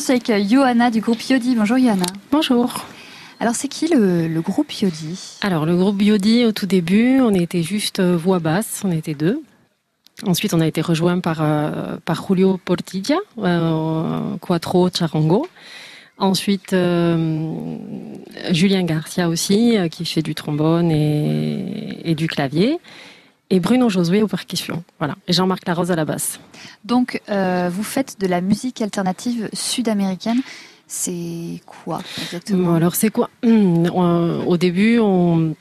suis avec Johanna du groupe Yodi. Bonjour Johanna. Bonjour. Alors c'est qui le, groupe Yodi? Alors le groupe Yodi au tout début, on était juste euh, voix basse, on était deux. Ensuite on a été rejoint par, euh, par Julio Portilla, euh, Quattro Charango. Ensuite, Julien Garcia aussi, qui fait du trombone et, et du clavier et Bruno Josué aux percussions. Voilà. Et Jean-Marc Larose à la basse. Donc, euh, vous faites de la musique alternative sud-américaine. C'est quoi exactement? Alors, c'est quoi? Hum, Au début, on.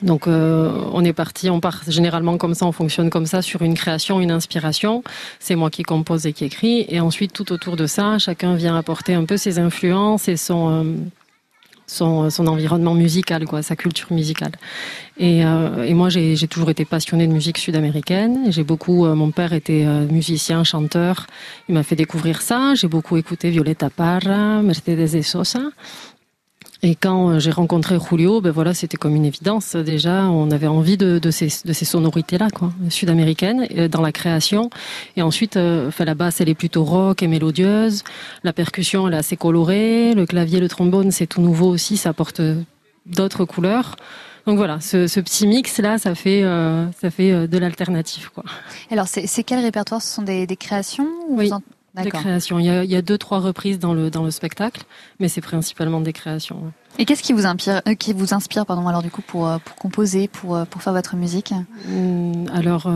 Donc euh, on est parti, on part généralement comme ça, on fonctionne comme ça sur une création, une inspiration. C'est moi qui compose et qui écrit, et ensuite tout autour de ça, chacun vient apporter un peu ses influences et son euh, son, environnement musical, quoi, sa culture musicale. Et, euh, moi, j'ai toujours été passionnée de musique sud-américaine. J'ai beaucoup, euh, mon père était euh, musicien, chanteur. Il m'a fait découvrir ça. J'ai beaucoup écouté Violeta Parra, Mercedes de Sosa. Et quand euh, j'ai rencontré Julio, ben voilà, c'était comme une évidence. Déjà, on avait envie de, de ces, de ces sonorités-là, quoi, sud-américaines, euh, dans la création. Et ensuite, euh, enfin, la basse, elle est plutôt rock et mélodieuse. La percussion, elle est assez colorée. Le clavier, le trombone, c'est tout nouveau aussi. Ça apporte d'autres couleurs. Donc voilà, ce, ce, petit mix là, ça fait ça fait de l'alternative quoi. Alors c'est quel répertoire? Ce sont des, des créations Oui des créations. Il y, a, il y, a, deux, trois reprises dans le, dans le spectacle, mais c'est principalement des créations. Et qu'est-ce qui vous inspire, euh, qui vous inspire pardon, alors du coup pour, euh, pour composer, pour, euh, pour faire votre musique? Hum, Alors,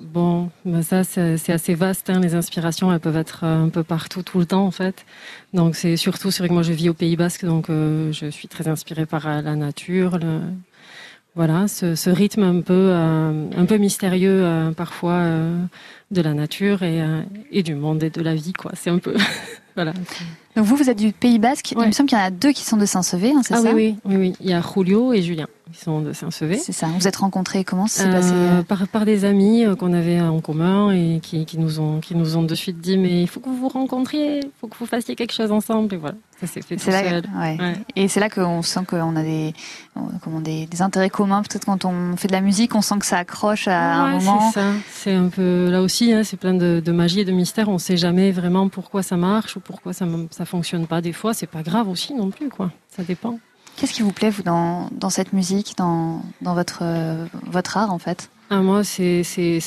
bon, bah, ça c'est assez vaste, hein, les inspirations, elles peuvent être un peu partout, tout le temps en fait. Donc c'est surtout, c'est vrai que moi je vis au Pays Basque, donc je suis très inspirée par la nature, le, voilà, ce, ce, rythme un peu, un peu mystérieux parfois de la nature et, euh, et du monde et de la vie, quoi. C'est un peu, voilà. Donc vous, vous êtes du Pays Basque. Il me semble qu'il y en a deux qui sont de Saint-Sevé, hein, c'est ah ça oui, oui, oui, Il y a Julio et Julien qui sont de Saint-Sevé. C'est ça. Vous êtes rencontrés comment ça s'est passé? euh, par, par des amis euh, qu'on avait en commun et qui, qui, nous ont, qui nous ont de suite dit mais il faut que vous vous rencontriez, il faut que vous fassiez quelque chose ensemble. Et voilà, ça s'est fait tout là, seul. Ouais. Ouais. Et c'est là qu'on sent qu'on a des, comment, des, des intérêts communs. Peut-être quand on fait de la musique, on sent que ça accroche à un moment. C'est ça. C'est un peu là aussi, hein, c'est plein de, de, magie et de mystère. On sait jamais vraiment pourquoi ça marche ou pourquoi ça, ça fonctionne pas. Des fois, c'est pas grave aussi non plus, quoi. Ça dépend. Qu'est-ce qui vous plaît, vous, dans, dans cette musique, dans, dans votre, euh, votre art, en fait? Ah, Moi, c'est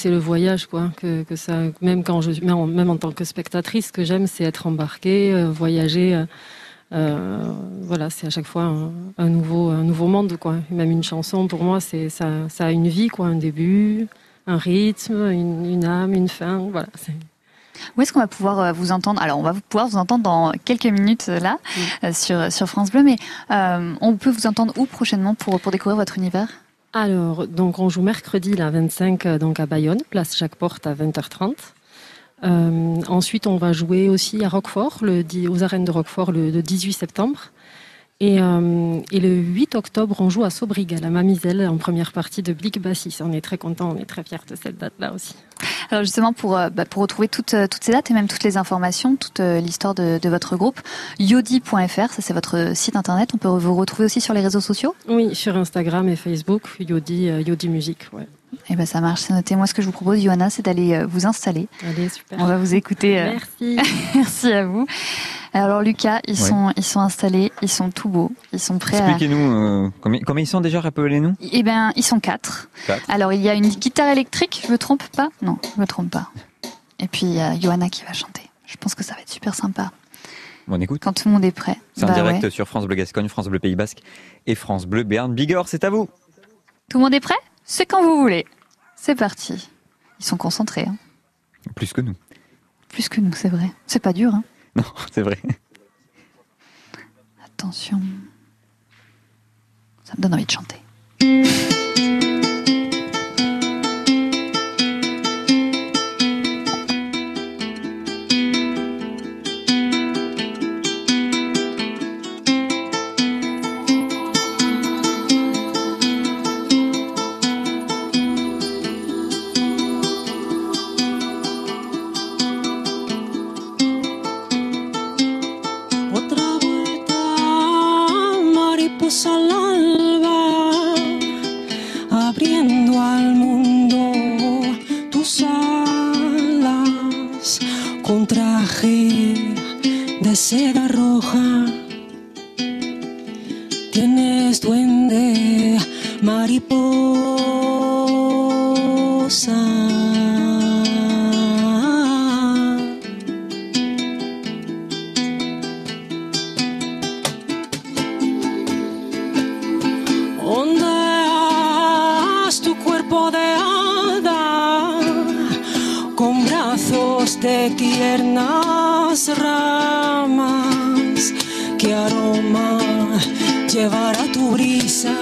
le voyage, quoi. Que, que ça, même, quand je, même, même en tant que spectatrice, ce que j'aime, c'est être embarquée, euh, voyager. Euh, voilà, c'est à chaque fois un, un, nouveau, un nouveau monde, quoi. Même une chanson, pour moi, ça, ça a une vie, quoi. Un début, un rythme, une, une âme, une fin. Voilà, où est-ce qu'on va pouvoir euh, vous entendre? Alors, on va pouvoir vous entendre dans quelques minutes euh, là euh, sur sur France Bleu, mais euh, on peut vous entendre où prochainement pour pour découvrir votre univers? Alors, donc on joue mercredi la 25 donc à Bayonne, place Jacques Porte à 20h30. Euh, ensuite, on va jouer aussi à Roquefort, le, aux arènes de Roquefort le, le 18 septembre. Et, euh, et, le 8 octobre, on joue à Sobriga, la Mamiselle, en première partie de Blic Bassis. On est très content, on est très fiers de cette date-là aussi. Alors justement, pour, euh, bah, pour retrouver toutes, euh, toutes ces dates et même toutes les informations, toute l'histoire de, de, votre groupe, yodi.fr, ça c'est votre site internet. On peut vous retrouver aussi sur les réseaux sociaux? Oui, sur Instagram et Facebook, Yodi, Yodi Musique. Ouais. Eh ben ça marche, c'est noté. Moi, ce que je vous propose, Johanna, c'est d'aller vous installer. Allez, super. On va vous écouter. Merci. Merci à vous. Alors Lucas, ils ouais. sont ils sont installés, ils sont tout beaux, ils sont prêts Expliquez-nous euh, combien, combien ils sont déjà, rappelez-nous Eh ben, ils sont quatre. quatre. Alors il y a une guitare électrique, je me trompe pas? Non, je me trompe pas. Et puis il y a Johanna qui va chanter. Je pense que ça va être super sympa. On écoute. Quand tout le monde est prêt. C'est bah en direct ouais. sur France Bleu Gascogne, France Bleu Pays Basque et France Bleu Béarn. Bigorre, c'est à vous. Tout le monde est prêt? C'est quand vous voulez. C'est parti. Ils sont concentrés. Hein. Plus que nous. Plus que nous, c'est vrai. C'est pas dur. Hein. Non, c'est vrai. Attention. Ça me donne envie de chanter. con traje de seda roja. Tienes duende, mariposa. Tiernas ramas. ¿Qué aroma llevará tu brisa?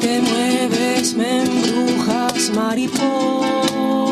Te mueves, me embrujas, mariposa.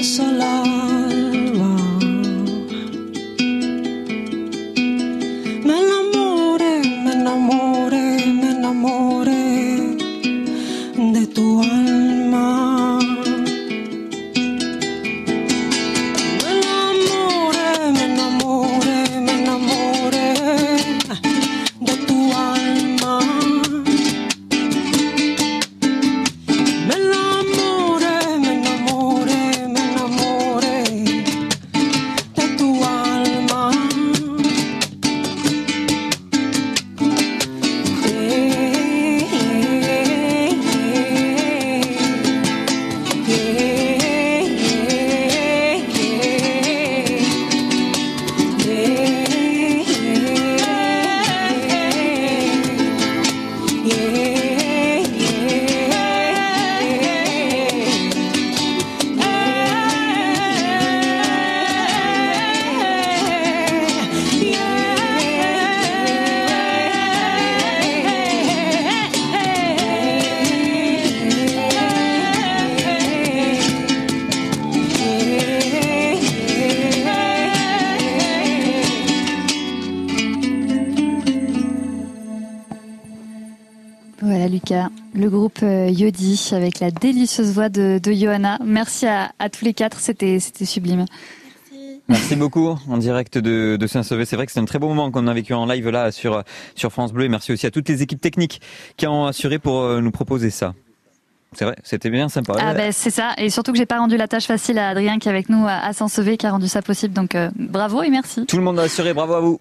So long. Le groupe euh, Yodi avec la délicieuse voix de, de Johanna. Merci à, à tous les quatre, c'était sublime. Merci beaucoup en direct de, de Saint-Sauvé. C'est vrai que c'est un très beau moment qu'on a vécu en live là sur, sur France Bleu. Et merci aussi à toutes les équipes techniques qui ont assuré pour euh, nous proposer ça. C'est vrai, c'était bien sympa. Ah ben c'est ça, et surtout que j'ai pas rendu la tâche facile à Adrien qui est avec nous à, à Saint-Sauvé, qui a rendu ça possible. Donc euh, bravo et merci. Tout le monde a assuré, bravo à vous.